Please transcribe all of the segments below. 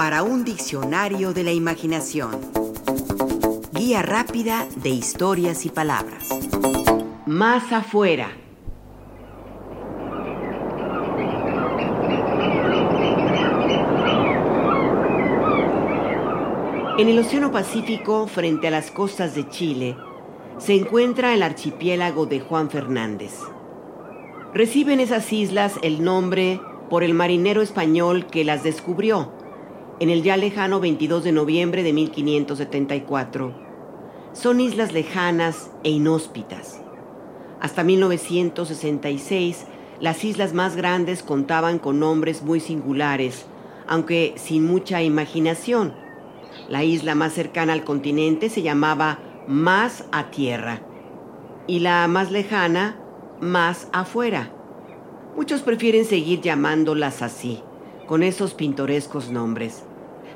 para un diccionario de la imaginación. Guía rápida de historias y palabras. Más afuera. En el Océano Pacífico, frente a las costas de Chile, se encuentra el archipiélago de Juan Fernández. Reciben esas islas el nombre por el marinero español que las descubrió en el ya lejano 22 de noviembre de 1574. Son islas lejanas e inhóspitas. Hasta 1966, las islas más grandes contaban con nombres muy singulares, aunque sin mucha imaginación. La isla más cercana al continente se llamaba Más a Tierra y la más lejana Más afuera. Muchos prefieren seguir llamándolas así, con esos pintorescos nombres.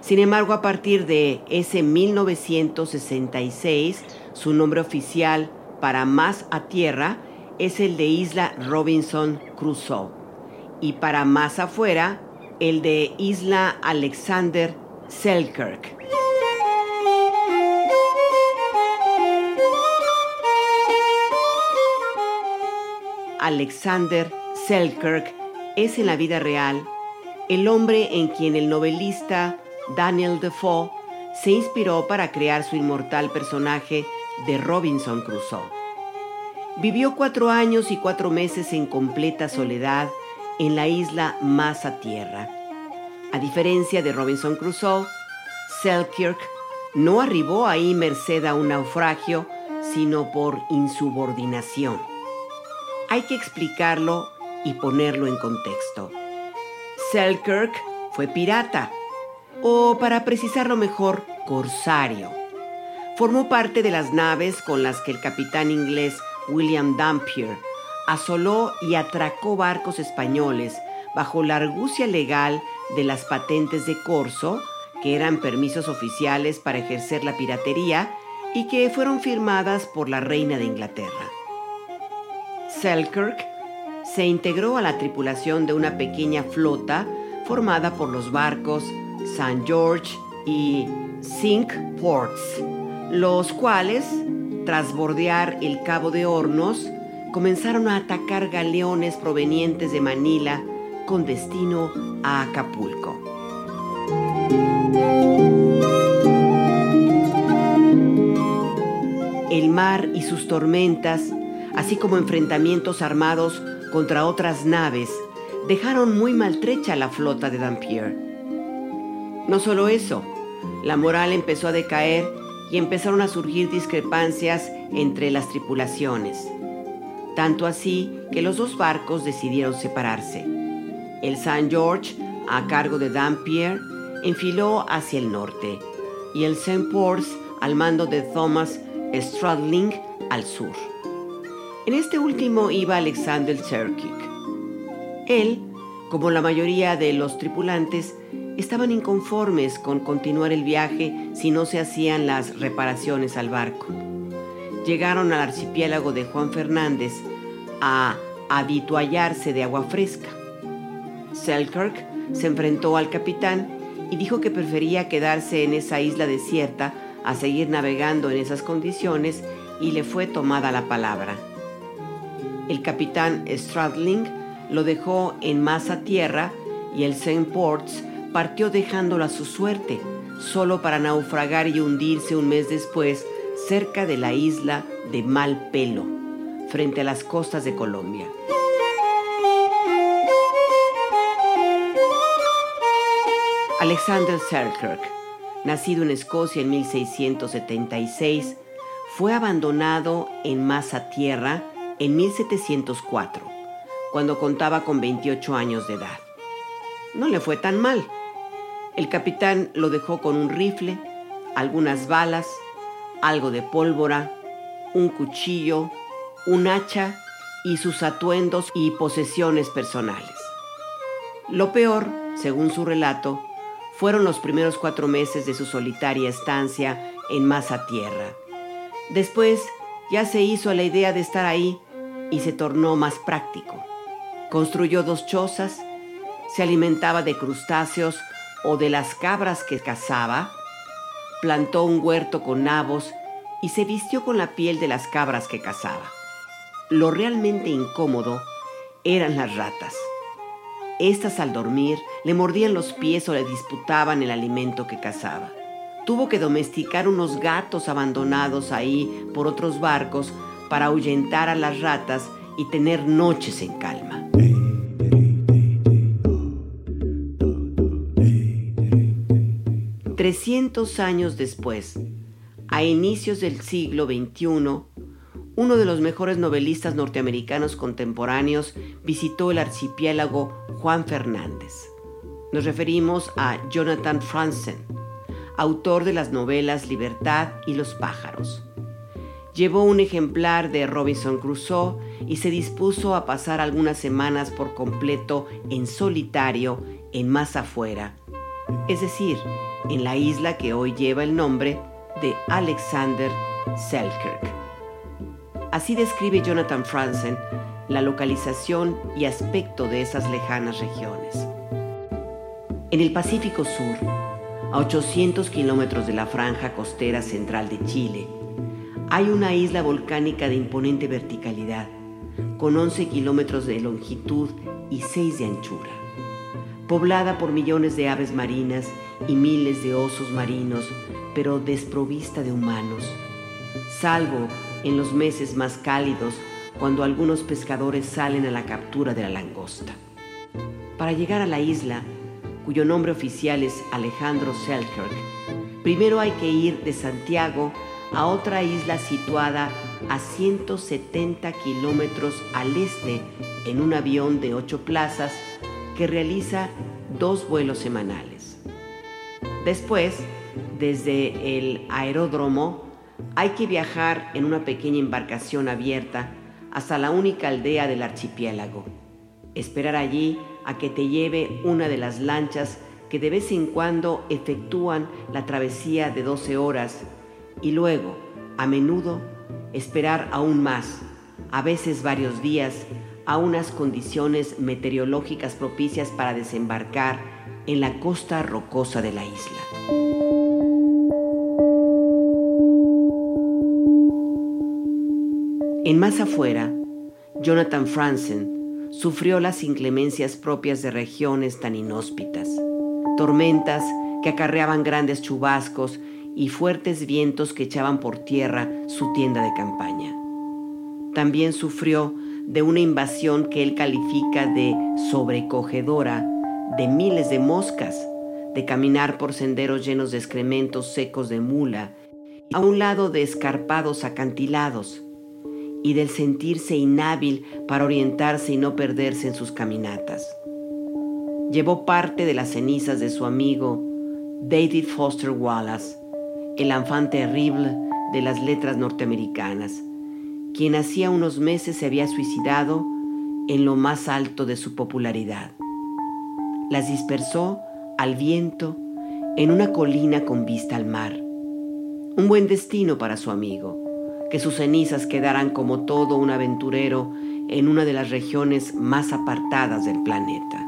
Sin embargo, a partir de ese 1966, su nombre oficial para más a tierra es el de Isla Robinson Crusoe y para más afuera el de Isla Alexander Selkirk. Alexander Selkirk es en la vida real el hombre en quien el novelista Daniel Defoe se inspiró para crear su inmortal personaje de Robinson Crusoe. Vivió cuatro años y cuatro meses en completa soledad en la isla más a tierra. A diferencia de Robinson Crusoe, Selkirk no arribó ahí merced a un naufragio, sino por insubordinación. Hay que explicarlo y ponerlo en contexto. Selkirk fue pirata o para precisarlo mejor, corsario. Formó parte de las naves con las que el capitán inglés William Dampier asoló y atracó barcos españoles bajo la argucia legal de las patentes de corso, que eran permisos oficiales para ejercer la piratería y que fueron firmadas por la reina de Inglaterra. Selkirk se integró a la tripulación de una pequeña flota formada por los barcos St. George y Cinque Ports, los cuales, tras bordear el Cabo de Hornos, comenzaron a atacar galeones provenientes de Manila con destino a Acapulco. El mar y sus tormentas, así como enfrentamientos armados contra otras naves, dejaron muy maltrecha la flota de Dampier. No solo eso, la moral empezó a decaer y empezaron a surgir discrepancias entre las tripulaciones. Tanto así que los dos barcos decidieron separarse. El St. George, a cargo de Dampier, enfiló hacia el norte y el St. Ports, al mando de Thomas Stradling, al sur. En este último iba Alexander Selkirk. Él, como la mayoría de los tripulantes, estaban inconformes con continuar el viaje si no se hacían las reparaciones al barco. Llegaron al archipiélago de Juan Fernández a habituallarse de agua fresca. Selkirk se enfrentó al capitán y dijo que prefería quedarse en esa isla desierta a seguir navegando en esas condiciones y le fue tomada la palabra. El capitán Stradling lo dejó en masa tierra y el St. Ports partió dejándolo a su suerte, solo para naufragar y hundirse un mes después cerca de la isla de Malpelo, frente a las costas de Colombia. Alexander Selkirk, nacido en Escocia en 1676, fue abandonado en masa tierra en 1704, cuando contaba con 28 años de edad. No le fue tan mal el capitán lo dejó con un rifle, algunas balas, algo de pólvora, un cuchillo, un hacha y sus atuendos y posesiones personales. Lo peor, según su relato, fueron los primeros cuatro meses de su solitaria estancia en Masa Tierra. Después ya se hizo la idea de estar ahí y se tornó más práctico. Construyó dos chozas, se alimentaba de crustáceos o de las cabras que cazaba, plantó un huerto con nabos y se vistió con la piel de las cabras que cazaba. Lo realmente incómodo eran las ratas. Estas al dormir le mordían los pies o le disputaban el alimento que cazaba. Tuvo que domesticar unos gatos abandonados ahí por otros barcos para ahuyentar a las ratas y tener noches en calma. Trescientos años después, a inicios del siglo XXI, uno de los mejores novelistas norteamericanos contemporáneos visitó el archipiélago Juan Fernández. Nos referimos a Jonathan Franzen, autor de las novelas Libertad y Los pájaros. Llevó un ejemplar de Robinson Crusoe y se dispuso a pasar algunas semanas por completo en solitario en más afuera, es decir, en la isla que hoy lleva el nombre de Alexander Selkirk. Así describe Jonathan Franzen la localización y aspecto de esas lejanas regiones. En el Pacífico Sur, a 800 kilómetros de la franja costera central de Chile, hay una isla volcánica de imponente verticalidad, con 11 kilómetros de longitud y 6 de anchura, poblada por millones de aves marinas y miles de osos marinos, pero desprovista de humanos, salvo en los meses más cálidos cuando algunos pescadores salen a la captura de la langosta. Para llegar a la isla, cuyo nombre oficial es Alejandro Selkirk, primero hay que ir de Santiago a otra isla situada a 170 kilómetros al este en un avión de ocho plazas que realiza dos vuelos semanales. Después, desde el aeródromo, hay que viajar en una pequeña embarcación abierta hasta la única aldea del archipiélago. Esperar allí a que te lleve una de las lanchas que de vez en cuando efectúan la travesía de 12 horas y luego, a menudo, esperar aún más, a veces varios días, a unas condiciones meteorológicas propicias para desembarcar en la costa rocosa de la isla. En más afuera, Jonathan Franzen sufrió las inclemencias propias de regiones tan inhóspitas, tormentas que acarreaban grandes chubascos y fuertes vientos que echaban por tierra su tienda de campaña. También sufrió de una invasión que él califica de sobrecogedora de miles de moscas, de caminar por senderos llenos de excrementos secos de mula, a un lado de escarpados acantilados, y del sentirse inhábil para orientarse y no perderse en sus caminatas. Llevó parte de las cenizas de su amigo David Foster Wallace, el enfant terrible de las letras norteamericanas, quien hacía unos meses se había suicidado en lo más alto de su popularidad. Las dispersó al viento en una colina con vista al mar. Un buen destino para su amigo, que sus cenizas quedaran como todo un aventurero en una de las regiones más apartadas del planeta.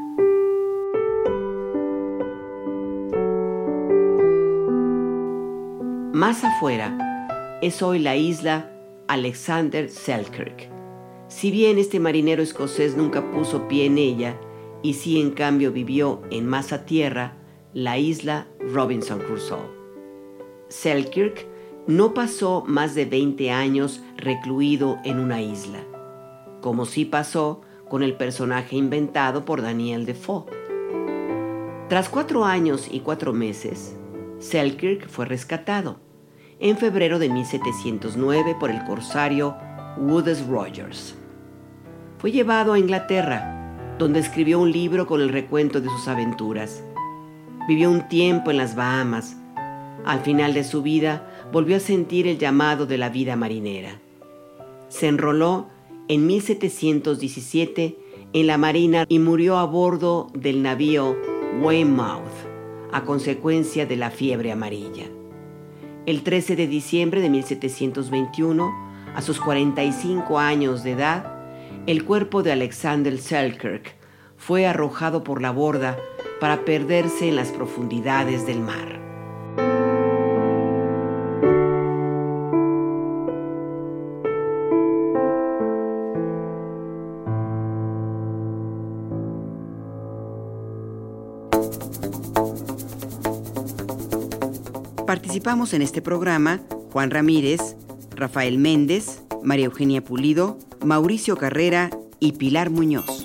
Más afuera es hoy la isla Alexander Selkirk. Si bien este marinero escocés nunca puso pie en ella, y sí en cambio vivió en más a tierra, la isla Robinson Crusoe. Selkirk no pasó más de 20 años recluido en una isla, como sí pasó con el personaje inventado por Daniel Defoe. Tras cuatro años y cuatro meses, Selkirk fue rescatado en febrero de 1709 por el corsario Woodes Rogers. Fue llevado a Inglaterra, donde escribió un libro con el recuento de sus aventuras. Vivió un tiempo en las Bahamas. Al final de su vida volvió a sentir el llamado de la vida marinera. Se enroló en 1717 en la Marina y murió a bordo del navío Weymouth a consecuencia de la fiebre amarilla. El 13 de diciembre de 1721, a sus 45 años de edad, el cuerpo de Alexander Selkirk fue arrojado por la borda para perderse en las profundidades del mar. Participamos en este programa Juan Ramírez, Rafael Méndez, María Eugenia Pulido, Mauricio Carrera y Pilar Muñoz.